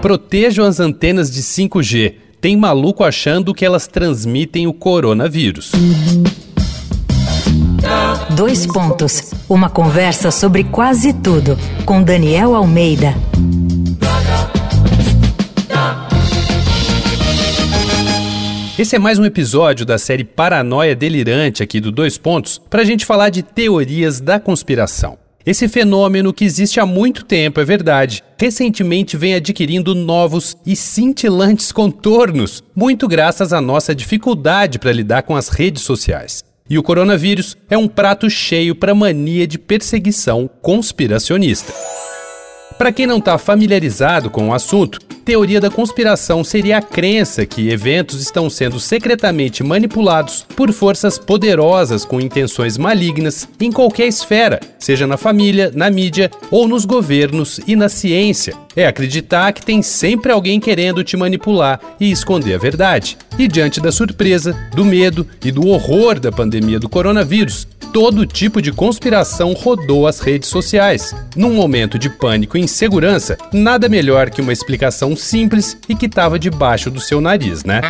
Protejam as antenas de 5G. Tem maluco achando que elas transmitem o coronavírus. Dois pontos. Uma conversa sobre quase tudo com Daniel Almeida. Esse é mais um episódio da série Paranoia Delirante aqui do Dois Pontos para a gente falar de teorias da conspiração. Esse fenômeno que existe há muito tempo, é verdade, recentemente vem adquirindo novos e cintilantes contornos, muito graças à nossa dificuldade para lidar com as redes sociais. E o coronavírus é um prato cheio para mania de perseguição conspiracionista. Para quem não está familiarizado com o assunto, teoria da conspiração seria a crença que eventos estão sendo secretamente manipulados por forças poderosas com intenções malignas em qualquer esfera, seja na família, na mídia ou nos governos e na ciência. É acreditar que tem sempre alguém querendo te manipular e esconder a verdade. E diante da surpresa, do medo e do horror da pandemia do coronavírus, todo tipo de conspiração rodou as redes sociais. Num momento de pânico e insegurança, nada melhor que uma explicação simples e que estava debaixo do seu nariz, né?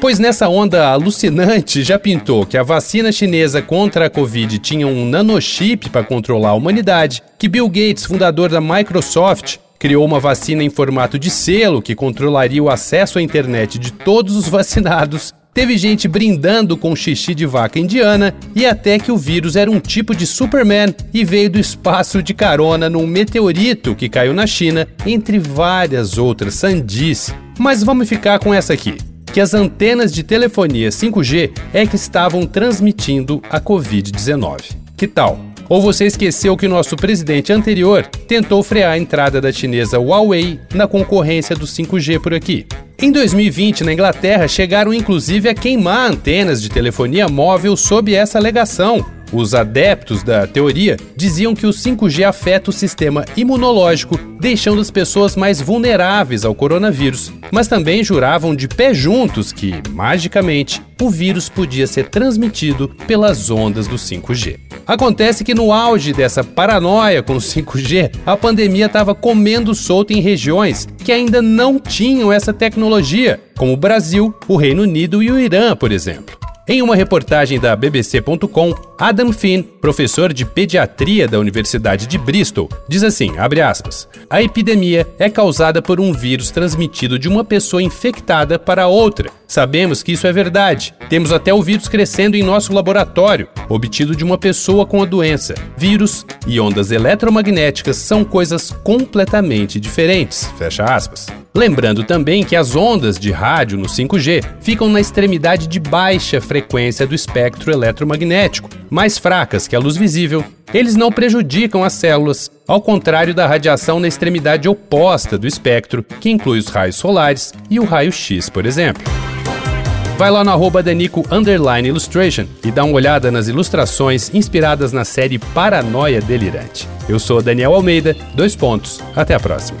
Pois nessa onda alucinante já pintou que a vacina chinesa contra a Covid tinha um nanochip para controlar a humanidade, que Bill Gates, fundador da Microsoft, criou uma vacina em formato de selo que controlaria o acesso à internet de todos os vacinados Teve gente brindando com xixi de vaca indiana e até que o vírus era um tipo de Superman e veio do espaço de carona num meteorito que caiu na China, entre várias outras sandices. Mas vamos ficar com essa aqui. Que as antenas de telefonia 5G é que estavam transmitindo a Covid-19. Que tal? Ou você esqueceu que nosso presidente anterior tentou frear a entrada da chinesa Huawei na concorrência do 5G por aqui? Em 2020, na Inglaterra, chegaram inclusive a queimar antenas de telefonia móvel sob essa alegação. Os adeptos da teoria diziam que o 5G afeta o sistema imunológico, deixando as pessoas mais vulneráveis ao coronavírus, mas também juravam de pé juntos que, magicamente, o vírus podia ser transmitido pelas ondas do 5G. Acontece que no auge dessa paranoia com o 5G, a pandemia estava comendo solto em regiões que ainda não tinham essa tecnologia, como o Brasil, o Reino Unido e o Irã, por exemplo. Em uma reportagem da BBC.com, Adam Finn, professor de pediatria da Universidade de Bristol, diz assim, aspas, a epidemia é causada por um vírus transmitido de uma pessoa infectada para outra. Sabemos que isso é verdade. Temos até o vírus crescendo em nosso laboratório, obtido de uma pessoa com a doença. Vírus e ondas eletromagnéticas são coisas completamente diferentes. Fecha aspas. Lembrando também que as ondas de rádio no 5G ficam na extremidade de baixa frequência do espectro eletromagnético, mais fracas que a luz visível. Eles não prejudicam as células, ao contrário da radiação na extremidade oposta do espectro, que inclui os raios solares e o raio-x, por exemplo. Vai lá no arroba Danico Illustration e dá uma olhada nas ilustrações inspiradas na série Paranoia Delirante. Eu sou Daniel Almeida, dois pontos. Até a próxima.